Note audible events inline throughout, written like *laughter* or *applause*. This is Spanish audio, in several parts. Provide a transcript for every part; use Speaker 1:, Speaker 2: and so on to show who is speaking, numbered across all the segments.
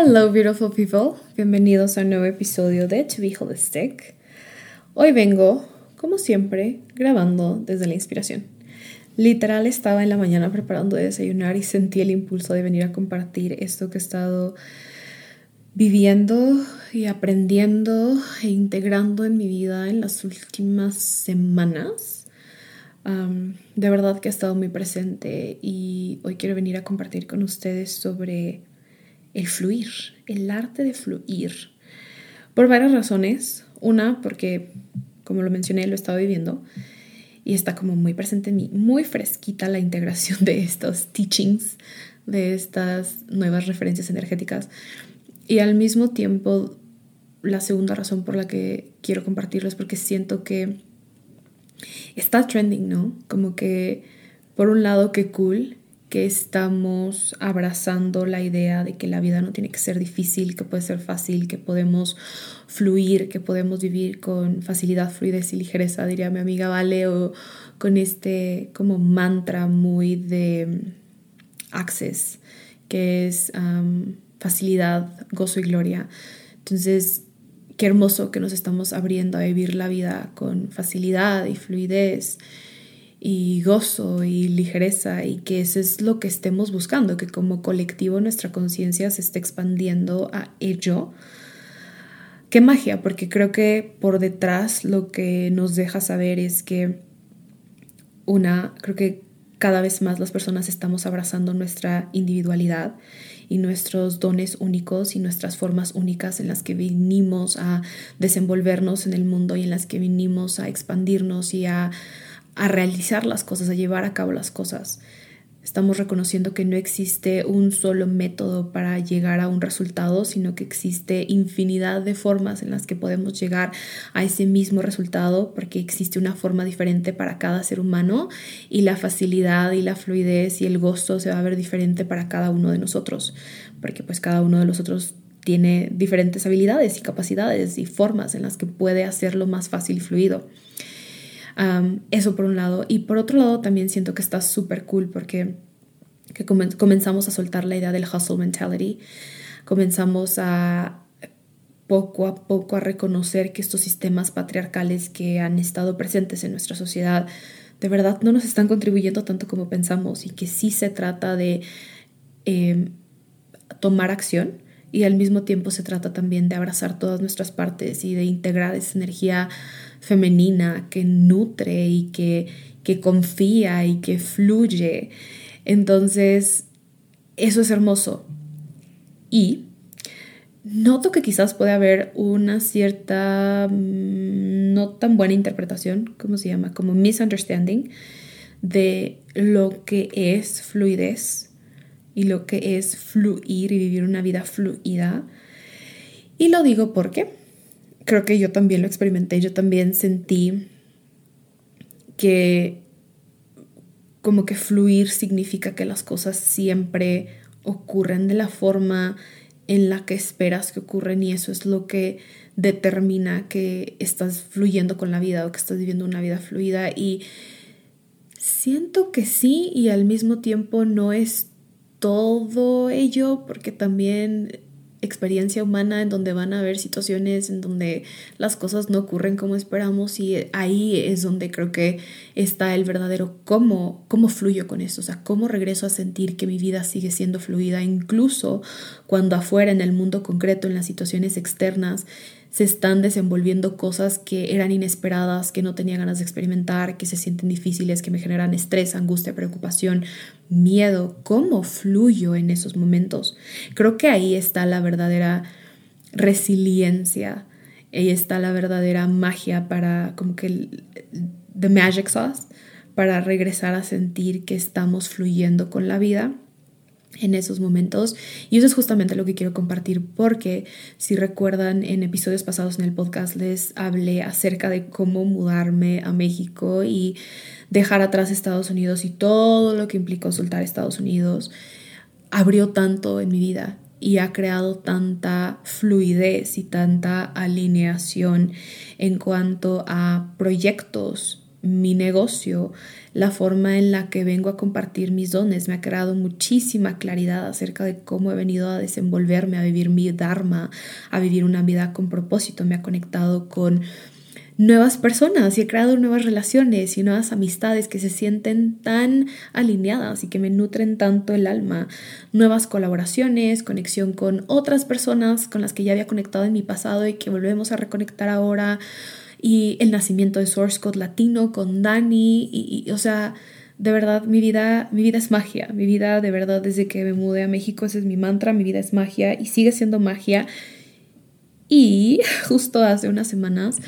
Speaker 1: Hello, beautiful people. Bienvenidos a un nuevo episodio de To Be Holistic. Hoy vengo, como siempre, grabando desde la inspiración. Literal estaba en la mañana preparando de desayunar y sentí el impulso de venir a compartir esto que he estado viviendo y aprendiendo e integrando en mi vida en las últimas semanas. de verdad que ha estado muy presente y hoy quiero venir a compartir con ustedes sobre el fluir, el arte de fluir. Por varias razones. Una, porque, como lo mencioné, lo he estado viviendo y está como muy presente en mí, muy fresquita la integración de estos teachings, de estas nuevas referencias energéticas. Y al mismo tiempo, la segunda razón por la que quiero compartirlo es porque siento que está trending, ¿no? Como que, por un lado, qué cool que estamos abrazando la idea de que la vida no tiene que ser difícil, que puede ser fácil, que podemos fluir, que podemos vivir con facilidad, fluidez y ligereza, diría mi amiga Vale, o con este como mantra muy de mm, access, que es facilidad, gozo y gloria. Entonces, qué hermoso que nos estamos abriendo a vivir la vida con facilidad y fluidez y gozo y ligereza y que eso es lo que estemos buscando, que como colectivo nuestra conciencia se esté expandiendo a ello. Qué magia, porque creo que por detrás lo que nos deja saber es que una, creo que cada vez más las personas estamos abrazando nuestra individualidad y nuestros dones únicos y nuestras formas únicas en las que vinimos a desenvolvernos en el mundo y en las que vinimos a expandirnos y a a realizar las cosas, a llevar a cabo las cosas. Estamos reconociendo que no existe un solo método para llegar a un resultado, sino que existe infinidad de formas en las que podemos llegar a ese mismo resultado, porque existe una forma diferente para cada ser humano y la facilidad y la fluidez y el gozo se va a ver diferente para cada uno de nosotros, porque pues cada uno de nosotros tiene diferentes habilidades y capacidades y formas en las que puede hacerlo más fácil y fluido eso por un lado. Y por otro lado también siento que está súper cool porque que comenzamos a soltar la idea del hustle mentality. Comenzamos a poco a poco a reconocer que estos sistemas patriarcales que han estado presentes en nuestra sociedad de verdad no nos están contribuyendo tanto como pensamos y que sí se trata de em, tomar acción y al mismo tiempo se trata también de abrazar todas nuestras partes y de integrar esa energía femenina que nutre y que, que confía y que fluye. Entonces, eso es hermoso. Y noto que quizás puede haber una cierta mm, no tan buena interpretación, ¿cómo se llama? Como misunderstanding de lo que es fluidez y lo que es fluir y vivir una vida fluida. Y lo digo porque creo que yo también lo experimenté, yo también sentí que como que fluir significa que las cosas siempre ocurren de la forma en la que esperas que ocurren y eso es lo que determina que estás fluyendo con la vida o que estás viviendo una vida fluida y siento que sí y al mismo tiempo no es todo ello porque también experiencia humana en donde van a haber situaciones en donde las cosas no ocurren como esperamos y ahí es donde creo que está el verdadero cómo, cómo fluyo con eso, o sea, cómo regreso a sentir que mi vida sigue siendo fluida, incluso cuando afuera en el mundo concreto, en las situaciones externas, se están desenvolviendo cosas que eran inesperadas, que no tenía ganas de experimentar, que se sienten difíciles, que me generan estrés, angustia, preocupación, miedo. ¿Cómo fluyo en esos momentos? Creo que ahí está la verdadera resiliencia, ahí está la verdadera magia para como que el, the magic sauce para regresar a sentir que estamos fluyendo con la vida en esos momentos. Y eso es justamente lo que quiero compartir porque si recuerdan en episodios pasados en el podcast les hablé acerca de cómo mudarme a México y dejar atrás Estados Unidos y todo lo que implicó soltar Estados Unidos. Abrió tanto en mi vida y ha creado tanta fluidez y tanta alineación en cuanto a proyectos mi negocio, la forma en la que vengo a compartir mis dones. Me ha creado muchísima claridad acerca de cómo he venido a desenvolverme, a vivir mi Dharma, a vivir una vida con propósito. Me ha conectado con nuevas personas y he creado nuevas relaciones y nuevas amistades que se sienten tan alineadas y que me nutren tanto el alma. Nuevas colaboraciones, conexión con otras personas con las que ya había conectado en mi pasado y que volvemos a reconectar ahora y el nacimiento de Source Code Latino con Dani y, o sea, de verdad mi vida mi vida es magia, mi vida de verdad desde que me mudé a México ese es mi mantra, mi vida es magia y sigue siendo magia. Y *laughs* justo hace unas semanas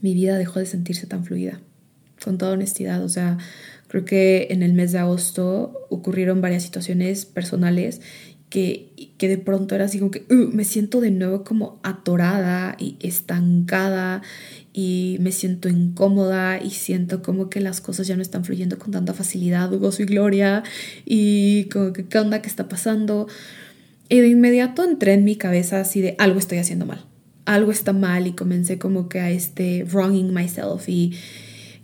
Speaker 1: mi vida dejó de sentirse tan fluida, con toda honestidad, o sea, creo que en el mes de agosto ocurrieron varias situaciones personales que, que de pronto era así como que uh, me siento de nuevo como atorada y estancada y me siento incómoda y siento como que las cosas ya no están fluyendo con tanta facilidad, gozo y gloria y como que qué onda que está pasando. Y de inmediato entré en mi cabeza así de algo estoy haciendo mal, algo está mal y comencé como que a este wronging myself y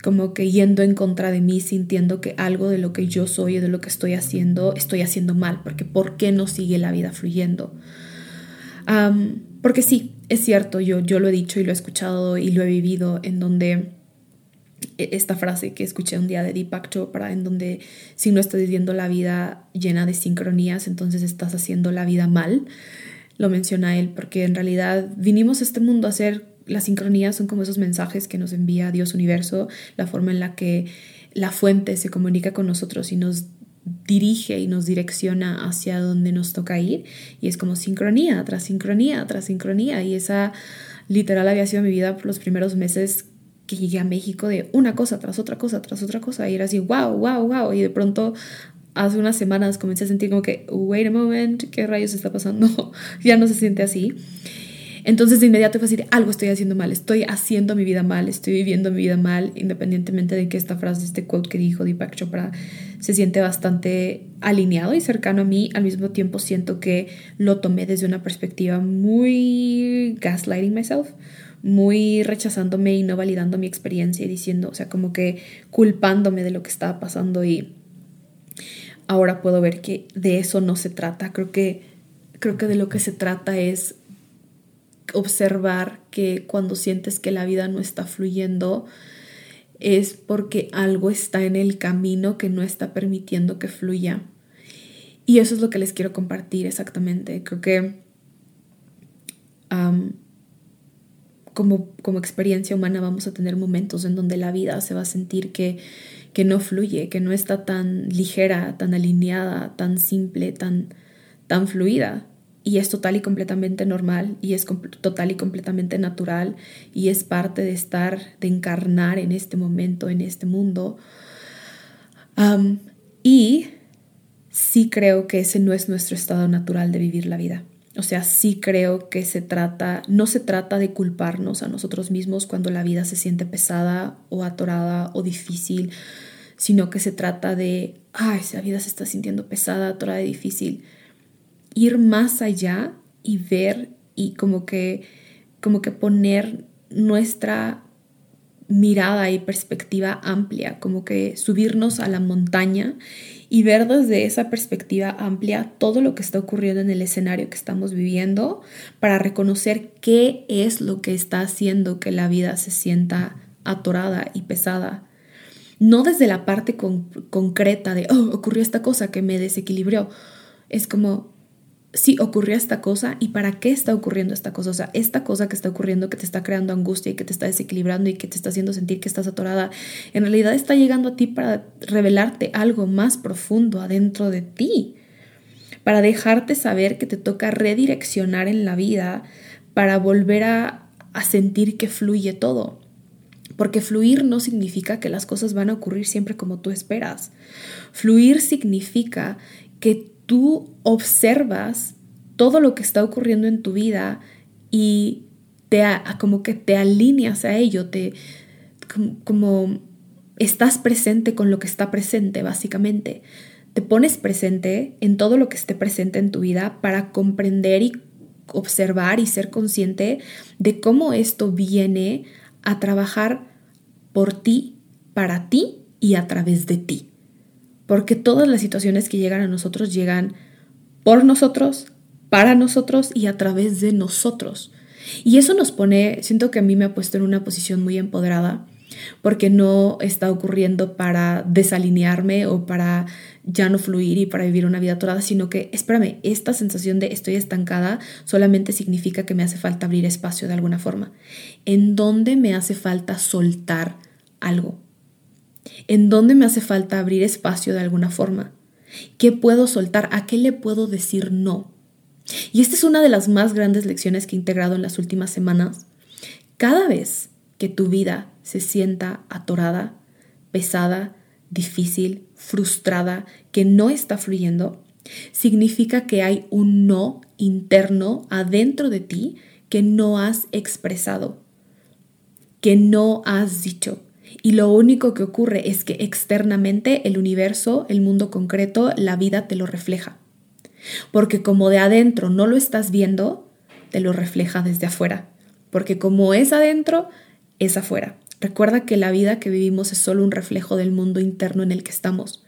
Speaker 1: como que yendo en contra de mí, sintiendo que algo de lo que yo soy y de lo que estoy haciendo, estoy haciendo mal, porque ¿por qué no sigue la vida fluyendo? porque sí, es cierto, yo, yo lo he dicho y lo he escuchado y lo he vivido, en donde e, esta frase que escuché un día de Deepak Chopra, en donde si no estás viviendo la vida llena de sincronías, entonces estás haciendo la vida mal, lo menciona él, porque en realidad vinimos a este mundo a hacer las sincronías son como esos mensajes que nos envía Dios universo, la forma en la que la fuente se comunica con nosotros y nos dirige y nos direcciona hacia donde nos toca ir. Y es como sincronía tras sincronía tras sincronía. Y esa literal había sido mi vida por los primeros meses que llegué a México de una cosa tras otra cosa tras otra cosa. Y era así wow wow wow y de pronto hace unas semanas comencé a sentir como que wait a moment qué rayos está pasando *laughs* ya no se siente así entonces de inmediato fue así algo estoy haciendo mal, estoy haciendo mi vida mal, estoy viviendo mi vida mal, independientemente de que esta frase, este quote que dijo Deepak Chopra se siente bastante alineado y cercano a mí, al mismo tiempo siento que lo tomé desde una perspectiva muy gaslighting myself, muy rechazándome y no validando mi experiencia y diciendo, o sea, como que culpándome de lo que estaba pasando y ahora puedo ver que de eso no se trata, creo que creo que de lo que se trata es observar que cuando sientes que la vida no está fluyendo es porque algo está en el camino que no está permitiendo que fluya. Y eso es lo que les quiero compartir exactamente. Creo que como, como experiencia humana vamos a tener momentos en donde la vida se va a sentir que, que no fluye, que no está tan ligera, tan alineada, tan simple, tan, tan fluida y es total y completamente normal y es total y completamente natural y es parte de estar, de encarnar en este momento, en este mundo. y sí creo que ese no es nuestro estado natural de vivir la vida. O sea, sí creo que se trata, no se trata de culparnos a nosotros mismos cuando la vida se siente pesada o atorada o difícil, sino que se trata de, ay, la vida se está sintiendo pesada, atorada y difícil ir más allá y ver y como que, como que poner nuestra mirada y perspectiva amplia, como que subirnos a la montaña y ver desde esa perspectiva amplia todo lo que está ocurriendo en el escenario que estamos viviendo para reconocer qué es lo que está haciendo que la vida se sienta atorada y pesada. No desde la parte concreta de, oh, ocurrió esta cosa que me desequilibró. Es como, sí ocurrió esta cosa y para qué está ocurriendo esta cosa. O sea, esta cosa que está ocurriendo que te está creando angustia y que te está desequilibrando y que te está haciendo sentir que estás atorada, en realidad está llegando a ti para revelarte algo más profundo adentro de ti, para dejarte saber que te toca redireccionar en la vida, para volver a, a sentir que fluye todo. Porque fluir no significa que las cosas van a ocurrir siempre como tú esperas. Fluir significa que tú observas todo lo que está ocurriendo en tu vida y te como que te alineas a ello, te como, estás presente con lo que está presente básicamente. Te pones presente en todo lo que esté presente en tu vida para comprender y observar y ser consciente de cómo esto viene a trabajar por ti, para ti y a través de ti porque todas las situaciones que llegan a nosotros llegan por nosotros, para nosotros y a través de nosotros. Y eso nos pone, siento que a mí me ha puesto en una posición muy empoderada, porque no está ocurriendo para desalinearme o para ya no fluir y para vivir una vida atorada, sino que, espérame, esta sensación de estoy estancada solamente significa que me hace falta abrir espacio de alguna forma. ¿En dónde me hace falta soltar algo? ¿En dónde me hace falta abrir espacio de alguna forma? ¿Qué puedo soltar? ¿A qué le puedo decir no? Y esta es una de las más grandes lecciones que he integrado en las últimas semanas. Cada vez que tu vida se sienta atorada, pesada, difícil, frustrada, que no está fluyendo, significa que hay un no interno adentro de ti que no has expresado, que no has dicho, y lo único que ocurre es que externamente el universo, el mundo concreto, la vida te lo refleja. Porque como de adentro no lo estás viendo, te lo refleja desde afuera. Porque como es adentro, es afuera. Recuerda que la vida que vivimos es solo un reflejo del mundo interno en el que estamos.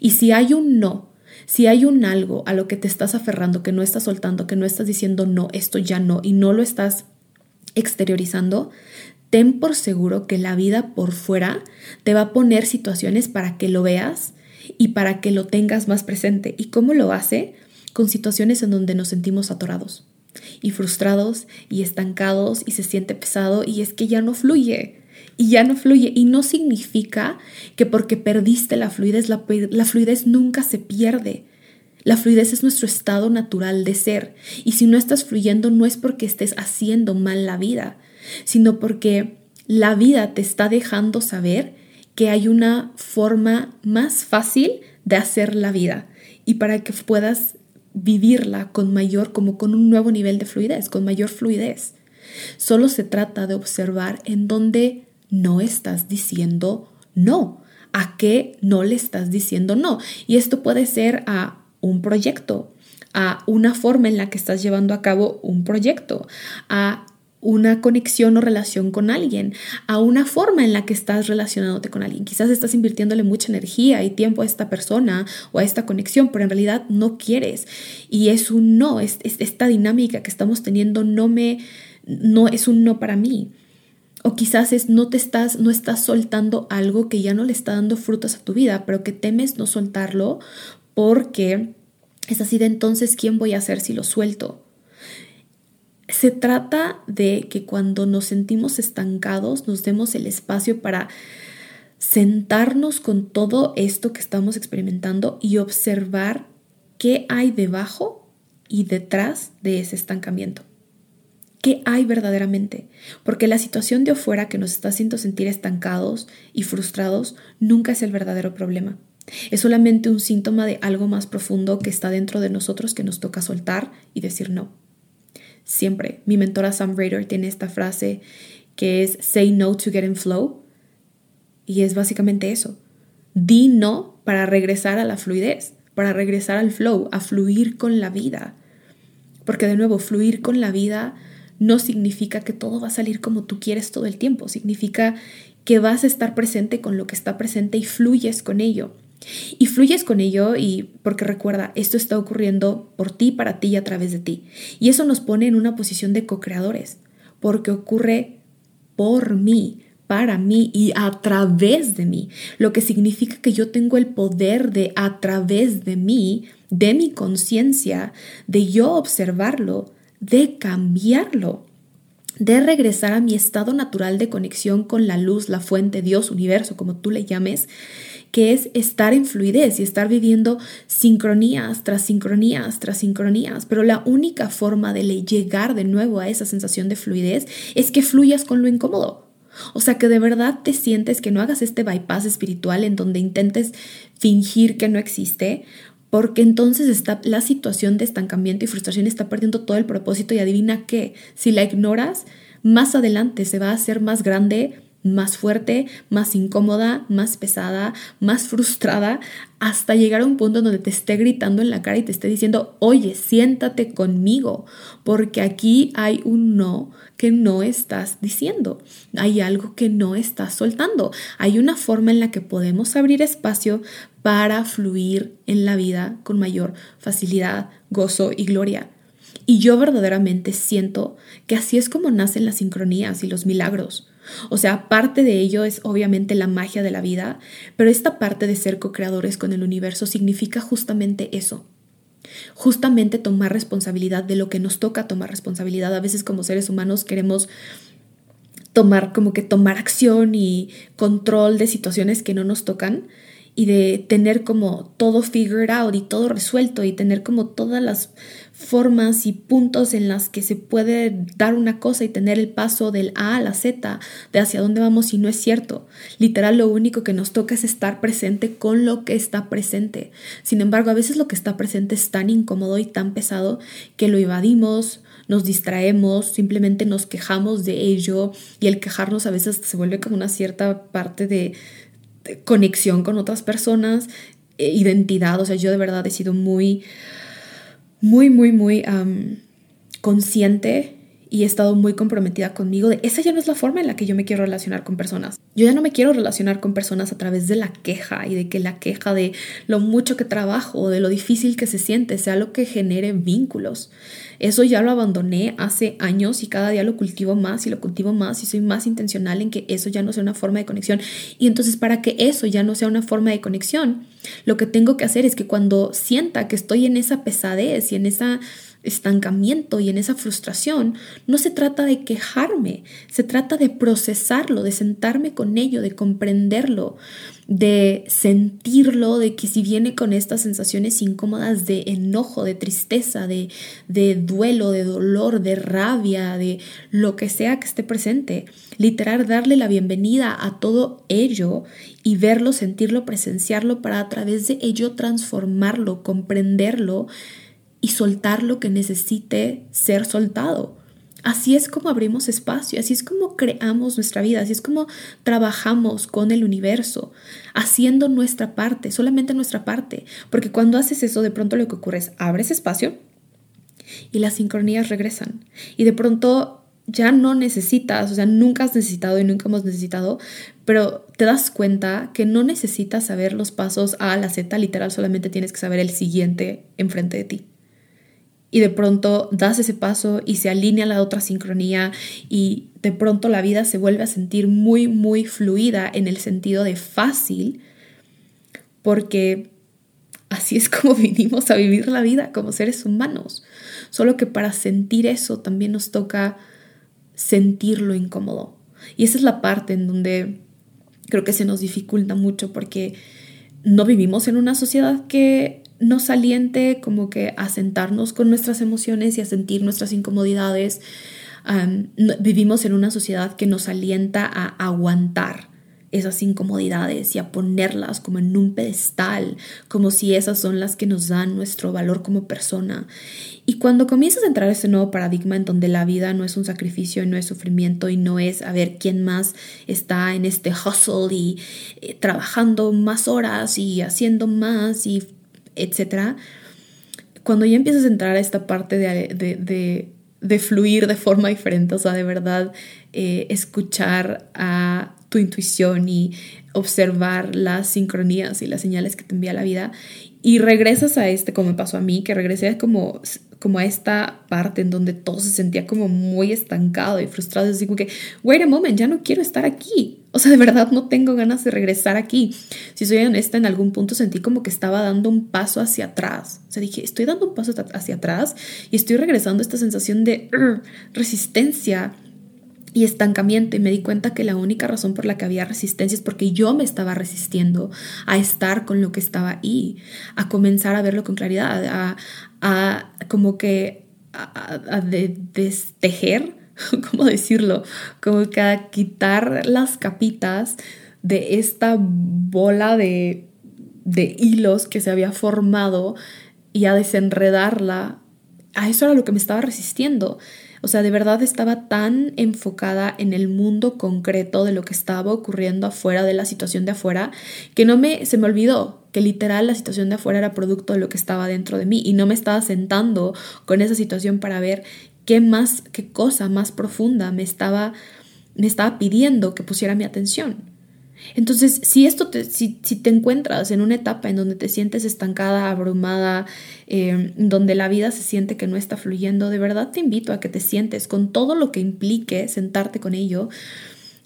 Speaker 1: Y si hay un no, si hay un algo a lo que te estás aferrando, que no estás soltando, que no estás diciendo no, esto ya no, y no lo estás exteriorizando, ten por seguro que la vida por fuera te va a poner situaciones para que lo veas y para que lo tengas más presente. ¿Y cómo lo hace? Con situaciones en donde nos sentimos atorados y frustrados y estancados y se siente pesado y es que ya no fluye y ya no fluye. Y no significa que porque perdiste la fluidez, la, la, fluidez nunca se pierde. La fluidez es nuestro estado natural de ser. Y si no estás fluyendo, no es porque estés haciendo mal la vida, sino porque la vida te está dejando saber que hay una forma más fácil de hacer la vida y para que puedas vivirla con mayor, como con un nuevo nivel de fluidez, con mayor fluidez. Solo se trata de observar en dónde no estás diciendo no, a qué no le estás diciendo no. Y esto puede ser a un proyecto, a una forma en la que estás llevando a cabo un proyecto, a una conexión o relación con alguien, a una forma en la que estás relacionándote con alguien. Quizás estás invirtiéndole mucha energía y tiempo a esta persona o a esta conexión, pero en realidad no quieres. Y es un no, es, esta dinámica que estamos teniendo no me, no es un no para mí. O quizás es no te estás, no estás soltando algo que ya no le está dando frutos a tu vida, pero que temes no soltarlo porque es así de entonces, ¿quién voy a hacer si lo suelto? Se trata de que cuando nos sentimos estancados nos demos el espacio para sentarnos con todo esto que estamos experimentando y observar qué hay debajo y detrás de ese estancamiento. ¿Qué hay verdaderamente? Porque la situación de afuera que nos está haciendo sentir estancados y frustrados nunca es el verdadero problema. Es solamente un síntoma de algo más profundo que está dentro de nosotros que nos toca soltar y decir no. Siempre. Mi mentora Sam Rader tiene esta frase que es say no to get in flow. Y es básicamente eso. Di no para regresar a la fluidez, para regresar al flow, a fluir con la vida. Porque de nuevo, fluir con la vida no significa que todo va a salir como tú quieres todo el tiempo. Significa que vas a estar presente con lo que está presente y fluyes con ello. Y fluyes con ello y porque recuerda, esto está ocurriendo por ti, para ti y a través de ti. Y eso nos pone en una posición de co-creadores, porque ocurre por mí, para mí y a través de mí, lo que significa que yo tengo el poder de a través de mí, de mi conciencia, de yo observarlo, de cambiarlo, de regresar a mi estado natural de conexión con la luz, la fuente, Dios, universo, como tú le llames, que es estar en fluidez y estar viviendo sincronías tras sincronías tras sincronías. Pero la única forma de llegar de nuevo a esa sensación de fluidez es que fluyas con lo incómodo. O sea, que de verdad te sientes que no hagas este bypass espiritual en donde intentes fingir que no existe, porque entonces está la situación de estancamiento y frustración está perdiendo todo el propósito y adivina qué, si la ignoras, más adelante se va a hacer más grande, más fuerte, más incómoda, más pesada, más frustrada, hasta llegar a un punto donde te esté gritando en la cara y te esté diciendo, oye, siéntate conmigo, porque aquí hay un no que no estás diciendo, hay algo que no estás soltando, hay una forma en la que podemos abrir espacio para fluir en la vida con mayor facilidad, gozo y gloria. Y yo verdaderamente siento que así es como nacen las sincronías y los milagros. O sea, parte de ello es obviamente la magia de la vida, pero esta parte de ser co-creadores con el universo significa justamente eso. Justamente tomar responsabilidad de lo que nos toca tomar responsabilidad. A veces como seres humanos queremos tomar como que tomar acción y control de situaciones que no nos tocan y de tener como todo figured out y todo resuelto y tener como todas las formas y puntos en las que se puede dar una cosa y tener el paso del A a la Z de hacia dónde vamos y no es cierto. Literal lo único que nos toca es estar presente con lo que está presente. Sin embargo, a veces lo que está presente es tan incómodo y tan pesado que lo evadimos, nos distraemos, simplemente nos quejamos de ello y el quejarnos a veces se vuelve como una cierta parte de conexión con otras personas, eh, identidad, o sea, yo de verdad he sido muy, muy, muy, muy consciente y he estado muy comprometida conmigo de esa ya no es la forma en la que yo me quiero relacionar con personas. Yo ya no me quiero relacionar con personas a través de la queja y de que la queja de lo mucho que trabajo o de lo difícil que se siente sea lo que genere vínculos. Eso ya lo abandoné hace años y cada día lo cultivo más y lo cultivo más y soy más intencional en que eso ya no sea una forma de conexión. Y entonces para que eso ya no sea una forma de conexión, lo que tengo que hacer es que cuando sienta que estoy en esa pesadez y en esa estancamiento y en esa frustración, no se trata de quejarme, se trata de procesarlo, de sentarme con ello, de comprenderlo, de sentirlo, de que si viene con estas sensaciones incómodas de enojo, de tristeza, de, de duelo, de dolor, de rabia, de lo que sea que esté presente, literal darle la bienvenida a todo ello y verlo, sentirlo, presenciarlo para a través de ello transformarlo, comprenderlo y soltar lo que necesite ser soltado. Así es como abrimos espacio, así es como creamos nuestra vida, así es como trabajamos con el universo, haciendo nuestra parte, solamente nuestra parte. Porque cuando haces eso, de pronto lo que ocurre es abres espacio y las sincronías regresan. Y de pronto ya no necesitas, o sea, nunca has necesitado y nunca hemos necesitado, pero te das cuenta que no necesitas saber los pasos A a la Z, literal, solamente tienes que saber el siguiente enfrente de ti y de pronto das ese paso y se alinea la otra sincronía y de pronto la vida se vuelve a sentir muy, muy fluida en el sentido de fácil, porque así es como *laughs* vinimos a vivir la vida como seres humanos. Solo que para sentir eso también nos toca sentir lo incómodo. Y esa es la parte en donde creo que se nos dificulta mucho porque no vivimos en una sociedad que nos aliente como que a sentarnos con nuestras emociones y a sentir nuestras incomodidades. vivimos en una sociedad que nos alienta a aguantar esas incomodidades y a ponerlas como en un pedestal, como si esas son las que nos dan nuestro valor como persona. Y cuando comienzas a entrar a ese nuevo paradigma en donde la vida no es un sacrificio no es sufrimiento y no es a ver quién más está en este hustle y eh, trabajando más horas y haciendo más y etcétera, cuando ya empiezas a entrar a esta parte de, de fluir de forma diferente, o sea, de verdad eh, escuchar a tu intuición y observar las sincronías y las señales que te envía la vida y regresas a este, como me pasó a mí, que regresé como, como a esta parte en donde todo se sentía como muy estancado y frustrado, así como que, wait a moment, ya no quiero estar aquí, o sea, de verdad no tengo ganas de regresar aquí. Si soy honesta, en algún punto sentí como que estaba dando un paso hacia atrás. O sea, dije, estoy dando un paso hacia atrás y estoy regresando a esta sensación de resistencia y estancamiento y me di cuenta que la única razón por la que había resistencia es porque yo me estaba resistiendo a estar con lo que estaba ahí, a comenzar a verlo con claridad, a, como que a, destejer *laughs* ¿cómo decirlo? Como que a quitar las capitas de esta bola de, de hilos que se había formado y a desenredarla. A eso era lo que me estaba resistiendo. O sea, de verdad estaba tan enfocada en el mundo concreto de lo que estaba ocurriendo afuera, de la situación de afuera, que no me, se me olvidó que literal la situación de afuera era producto de lo que estaba dentro de mí y no me estaba sentando con esa situación para ver qué más, qué cosa más profunda me estaba, me estaba pidiendo que pusiera mi atención. Entonces, si esto te, si, te encuentras en una etapa en donde te sientes estancada, abrumada, em, donde la vida se siente que no está fluyendo, de verdad te invito a que te sientes con todo lo que implique sentarte con ello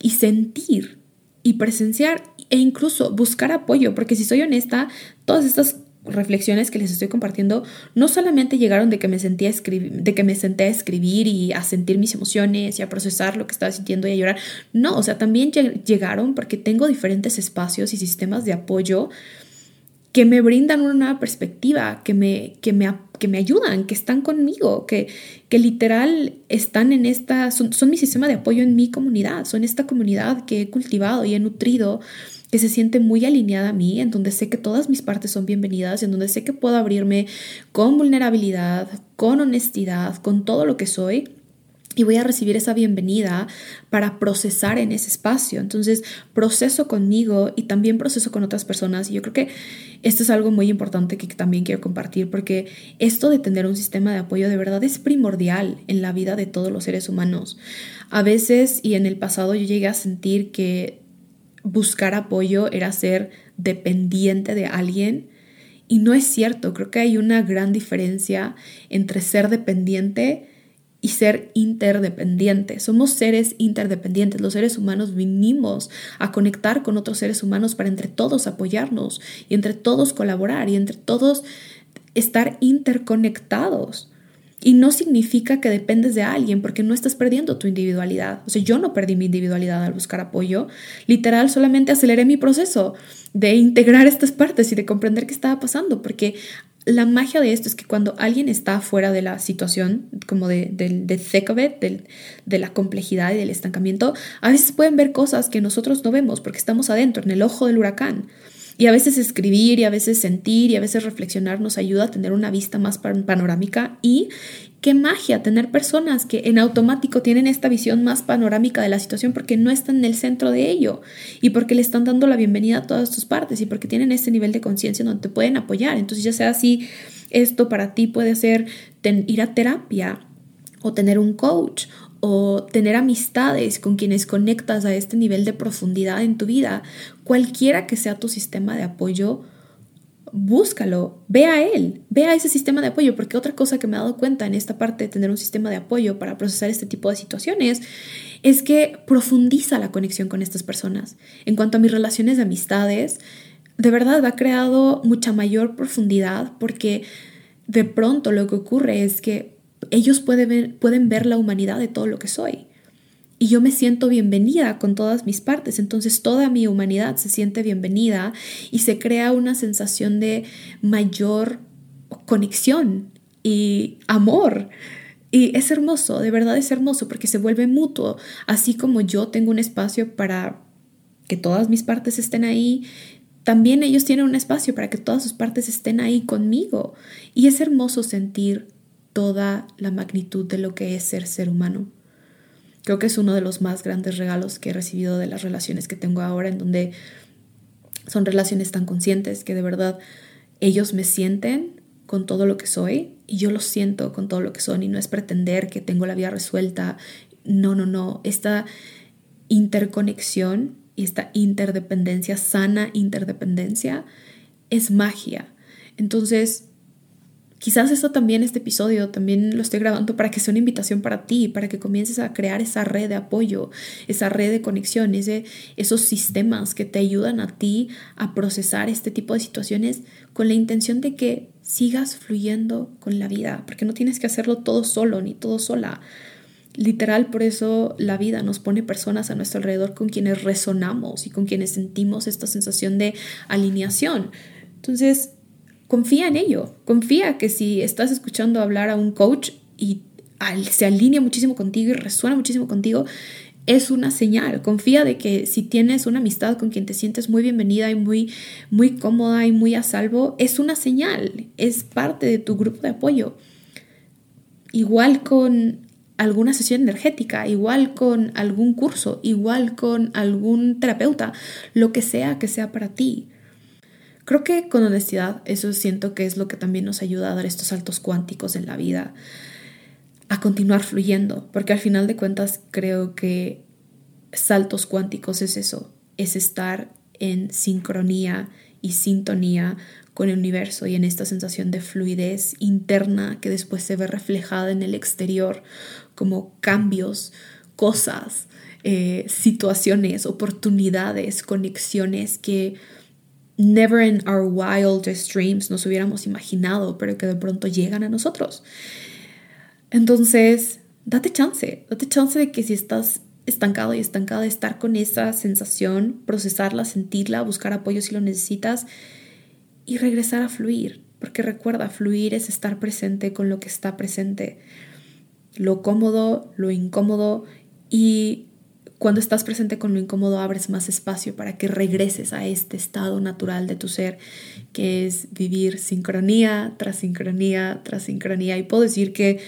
Speaker 1: y sentir y presenciar e incluso buscar apoyo, porque si soy honesta, todas estas reflexiones que les estoy compartiendo no solamente llegaron de que me sentía a escribir, de que me senté a escribir y a sentir mis emociones y a procesar lo que estaba sintiendo y a llorar. No, o sea, también llegaron porque tengo diferentes espacios y sistemas de apoyo que me brindan una nueva perspectiva, que me, que me, que me ayudan, que están conmigo, que, que literal están en esta, son, son mi sistema de apoyo en mi comunidad, son esta comunidad que he cultivado y he nutrido que se siente muy alineada a mí, en donde sé que todas mis partes son bienvenidas, en donde sé que puedo abrirme con vulnerabilidad, con honestidad, con todo lo que soy. Y voy a recibir esa bienvenida para procesar en ese espacio. Entonces, proceso conmigo y también proceso con otras personas. Y yo creo que esto es algo muy importante que también quiero compartir porque esto de tener un sistema de apoyo de verdad es primordial en la vida de todos los seres humanos. A veces y en el pasado yo llegué a sentir que buscar apoyo era ser dependiente de alguien. Y no es cierto, creo que hay una gran diferencia entre ser dependiente y ser interdependiente. Somos seres interdependientes. Los seres humanos vinimos a conectar con otros seres humanos para entre todos apoyarnos y entre todos colaborar y entre todos estar interconectados. Y no significa que dependes de alguien porque no estás perdiendo tu individualidad. O sea, yo no perdí mi individualidad al buscar apoyo. Literal, solamente aceleré mi proceso de integrar estas partes y de comprender qué estaba pasando. Porque la magia de esto es que cuando alguien está fuera de la situación, como de, de, de thick of it, de la complejidad y del estancamiento, a veces pueden ver cosas que nosotros no vemos porque estamos adentro, en el ojo del huracán. Y a veces escribir y a veces sentir y a veces reflexionar nos ayuda a tener una vista más panorámica y qué magia tener personas que en automático tienen esta visión más panorámica de la situación porque no están en el centro de ello y porque le están dando la bienvenida a todas tus partes y porque tienen este nivel de conciencia donde te pueden apoyar. Entonces ya sea así, esto para ti puede ser ir a terapia o tener un coach o tener amistades con quienes conectas a este nivel de profundidad en tu vida, cualquiera que sea tu sistema de apoyo, búscalo, ve a él, ve a ese sistema de apoyo, porque otra cosa que me he dado cuenta en esta parte de tener un sistema de apoyo para procesar este tipo de situaciones es que profundiza la conexión con estas personas. En cuanto a mis relaciones de amistades, de verdad ha creado mucha mayor profundidad porque de pronto lo que ocurre es que ellos pueden ver, pueden ver la humanidad de todo lo que soy. Y yo me siento bienvenida con todas mis partes, entonces toda mi humanidad se siente bienvenida y se crea una sensación de mayor conexión y amor. Y es hermoso, de verdad es hermoso porque se vuelve mutuo, así como yo tengo un espacio para que todas mis partes estén ahí, también ellos tienen un espacio para que todas sus partes estén ahí conmigo. Y es hermoso sentir toda la magnitud de lo que es ser ser humano. Creo que es uno de los más grandes regalos que he recibido de las relaciones que tengo ahora, en donde son relaciones tan conscientes que de verdad ellos me sienten con todo lo que soy y yo lo siento con todo lo que son y no es pretender que tengo la vida resuelta. No, no, no. Esta interconexión y esta interdependencia, sana interdependencia, es magia. Entonces, Quizás esto también, este episodio, también lo estoy grabando para que sea una invitación para ti, para que comiences a crear esa red de apoyo, esa red de conexión, esos sistemas que te ayudan a ti a procesar este tipo de situaciones con la intención de que sigas fluyendo con la vida, porque no tienes que hacerlo todo solo ni todo sola. Literal, por eso la vida nos pone personas a nuestro alrededor con quienes resonamos y con quienes sentimos esta sensación de alineación. Entonces, confía en ello, confía que si estás escuchando hablar a un coach y se alinea muchísimo contigo y resuena muchísimo contigo, es una señal. Confía de que si tienes una amistad con quien te sientes muy bienvenida y muy, muy cómoda y muy a salvo, es una señal, es parte de tu grupo de apoyo. Igual con alguna sesión energética, igual con algún curso, igual con algún terapeuta, lo que sea que sea para ti. Creo que con honestidad eso siento que es lo que también nos ayuda a dar estos saltos cuánticos en la vida, a continuar fluyendo, porque al final de cuentas creo que saltos cuánticos es eso, es estar en sincronía y sintonía con el universo y en esta sensación de fluidez interna que después se ve reflejada en el exterior como cambios, cosas, eh, situaciones, oportunidades, conexiones que never in our wildest dreams nos hubiéramos imaginado, pero que de pronto llegan a nosotros. Entonces, date chance, date chance de que si estás estancado y estancada, estar con esa sensación, procesarla, sentirla, buscar apoyo si lo necesitas y regresar a fluir. Porque recuerda, fluir es estar presente con lo que está presente, lo cómodo, lo incómodo y cuando estás presente con lo incómodo, abres más espacio para que regreses a este estado natural de tu ser, que es vivir sincronía tras sincronía tras sincronía. Y puedo decir que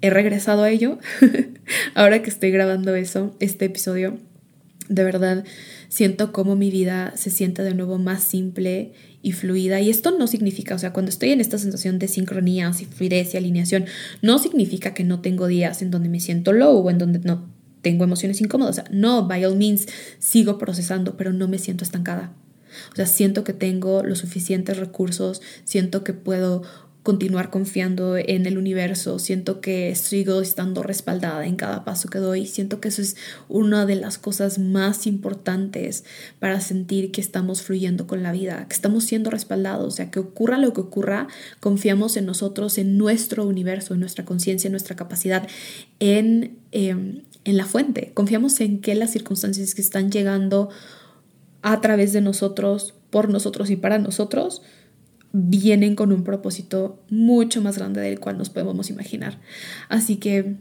Speaker 1: he regresado a ello *laughs* ahora que estoy grabando eso, este episodio. De verdad, siento como mi vida se siente de nuevo más simple y fluida. Y esto no significa, o sea, cuando estoy en esta sensación de sincronía, fluidez y alineación, no significa que no tengo días en donde me siento low o en donde no tengo emociones incómodas. no, by all means, sigo procesando, pero no me siento estancada. O sea, siento que tengo los suficientes recursos, siento que puedo continuar confiando en el universo, siento que sigo estando respaldada en cada paso que doy, siento que eso es una de las cosas más importantes para sentir que estamos fluyendo con la vida, que estamos siendo respaldados, o sea, que ocurra lo que ocurra, confiamos en nosotros, en nuestro universo, en nuestra conciencia, en nuestra capacidad, en, em, en la fuente, confiamos en que las circunstancias que están llegando a través de nosotros, por nosotros y para nosotros, vienen con un propósito mucho más grande del cual nos podemos imaginar. Así que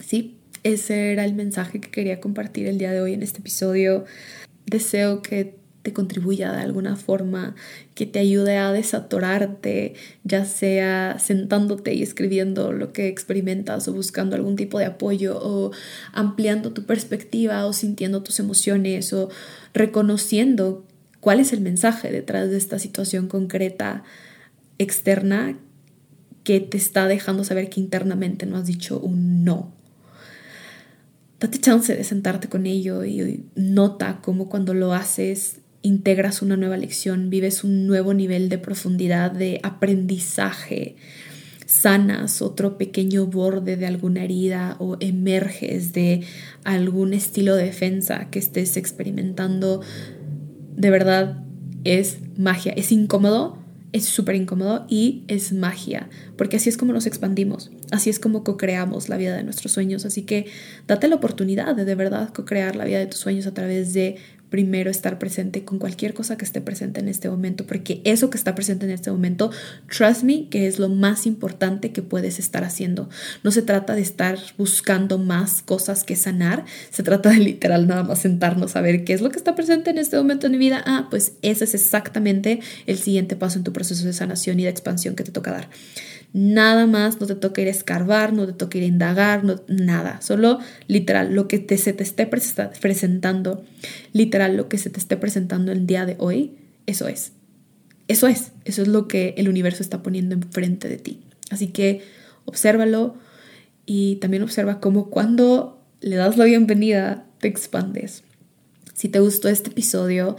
Speaker 1: sí, ese era el mensaje que quería compartir el día de hoy en este episodio. Deseo que te contribuya de alguna forma, que te ayude a desatorarte, ya sea sentándote y escribiendo lo que experimentas o buscando algún tipo de apoyo o ampliando tu perspectiva o sintiendo tus emociones o reconociendo cuál es el mensaje detrás de esta situación concreta externa que te está dejando saber que internamente no has dicho un no. Date chance de sentarte con ello y nota cómo cuando lo haces integras una nueva lección, vives un nuevo nivel de profundidad, de aprendizaje, sanas otro pequeño borde de alguna herida o emerges de algún estilo de defensa que estés experimentando, de verdad es magia, es incómodo, es súper incómodo y es magia, porque así es como nos expandimos, así es como co-creamos la vida de nuestros sueños, así que date la oportunidad de de verdad co-crear la vida de tus sueños a través de primero estar presente con cualquier cosa que esté presente en este momento, porque eso que está presente en este momento, trust me, que es lo más importante que puedes estar haciendo. No se trata de estar buscando más cosas que sanar, se trata de literal nada más sentarnos a ver qué es lo que está presente en este momento en mi vida. Ah, pues ese es exactamente el siguiente paso en tu proceso de sanación y de expansión que te toca dar. Nada más, no te toca ir a escarbar, no te toca ir a indagar, no, nada. Solo literal, lo que te, se te esté presentando, literal, lo que se te esté presentando el día de hoy, eso es. eso es, eso es lo que el universo está poniendo enfrente de ti. Así que obsérvalo y también observa cómo cuando le das la bienvenida te expandes. Si te gustó este episodio,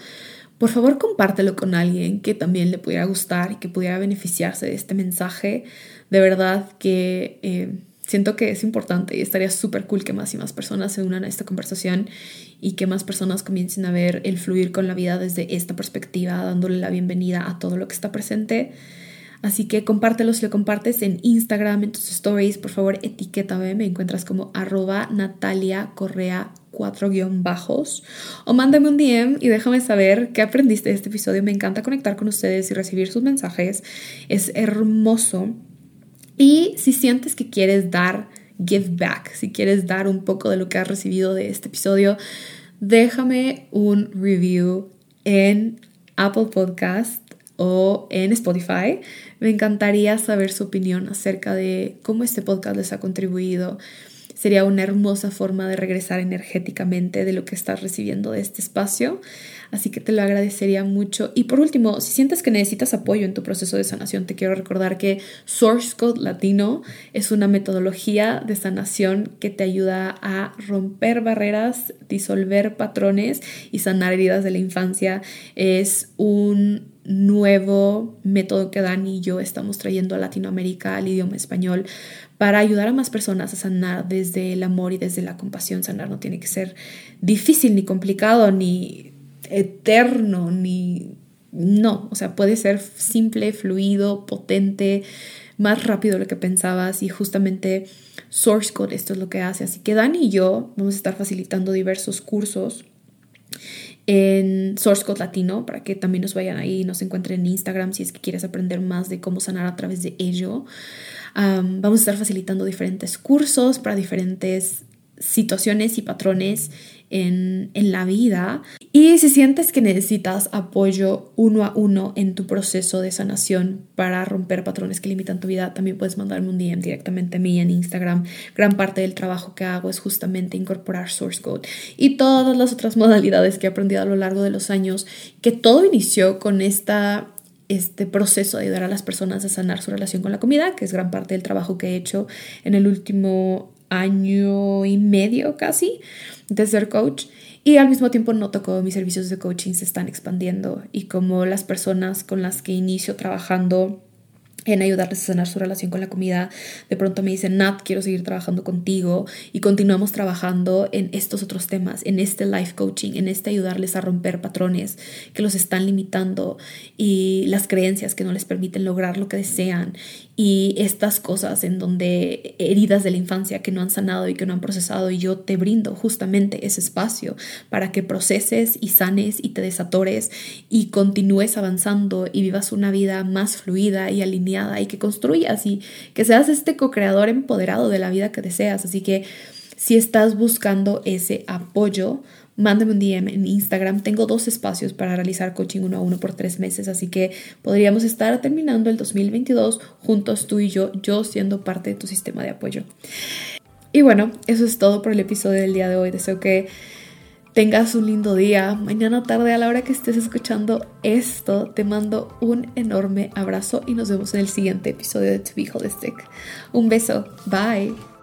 Speaker 1: por favor compártelo con alguien que también le pudiera gustar y que pudiera beneficiarse de este mensaje. De verdad que eh, siento que es importante y estaría súper cool que más y más personas se unan a esta conversación y que más personas comiencen a ver el fluir con la vida desde esta perspectiva, dándole la bienvenida a todo lo que está presente. Así que compártelo si lo compartes en Instagram, en tus stories, por favor etiquétame, me encuentras como arroba Natalia Correa cuatro guion bajos o mándame un DM y déjame saber qué aprendiste de este episodio. Me encanta conectar con ustedes y recibir sus mensajes. Es hermoso. Y si sientes que quieres dar give back, si quieres dar un poco de lo que has recibido de este episodio, déjame un review en Apple Podcast o en Spotify. Me encantaría saber su opinión acerca de cómo este podcast les ha contribuido. Sería una hermosa forma de regresar energéticamente de lo que estás recibiendo de este espacio. Así que te lo agradecería mucho. Y por último, si sientes que necesitas apoyo en tu proceso de sanación, te quiero recordar que Source Code Latino es una metodología de sanación que te ayuda a romper barreras, disolver patrones y sanar heridas de la infancia. Es un nuevo método que Dani y yo estamos trayendo a Latinoamérica, al idioma español, para ayudar a más personas a sanar desde el amor y desde la compasión. Sanar no tiene que ser difícil, ni complicado, ni eterno, ni... No, o sea, puede ser simple, fluido, potente, más rápido de lo que pensabas y justamente Source Code esto es lo que hace. Así que Dani y yo vamos a estar facilitando diversos cursos en Source Code Latino para que también nos vayan ahí y nos encuentren en Instagram si es que quieres aprender más de cómo sanar a través de ello. vamos a estar facilitando diferentes cursos para diferentes situaciones y patrones en, la vida. Y si sientes que necesitas apoyo uno a uno en tu proceso de sanación para romper patrones que limitan tu vida, también puedes mandarme un DM directamente a mí en Instagram. Gran parte del trabajo que hago es justamente incorporar Source Code y todas las otras modalidades que he aprendido a lo largo de los años, que todo inició con esta este proceso de ayudar a las personas a sanar su relación con la comida, que es gran parte del trabajo que he hecho en el último año y medio casi de ser coach y al mismo tiempo noto cómo mis servicios de coaching se están expandiendo y como las personas con las que inicio trabajando en ayudarles a sanar su relación con la comida. De pronto me dicen, Nat, quiero seguir trabajando contigo y continuamos trabajando en estos otros temas, en este life coaching, en este ayudarles a romper patrones que los están limitando y las creencias que no les permiten lograr lo que desean y estas cosas en donde heridas de la infancia que no han sanado y que no han procesado y yo te brindo justamente ese espacio para que proceses y sanes y te desatores y continúes avanzando y vivas una vida más fluida y alineada y que construyas y que seas este co-creador empoderado de la vida que deseas. Así que si estás buscando ese apoyo, mándame un DM en Instagram. Tengo dos espacios para realizar coaching uno a uno por tres meses, así que podríamos estar terminando el 2022 juntos tú y yo, yo siendo parte de tu sistema de apoyo. Y bueno, eso es todo por el episodio del día de hoy. Deseo que tengas un lindo día. Mañana tarde a la hora que estés escuchando esto, te mando un enorme abrazo y nos vemos en el siguiente episodio de To Be Holistic. Un beso. Bye.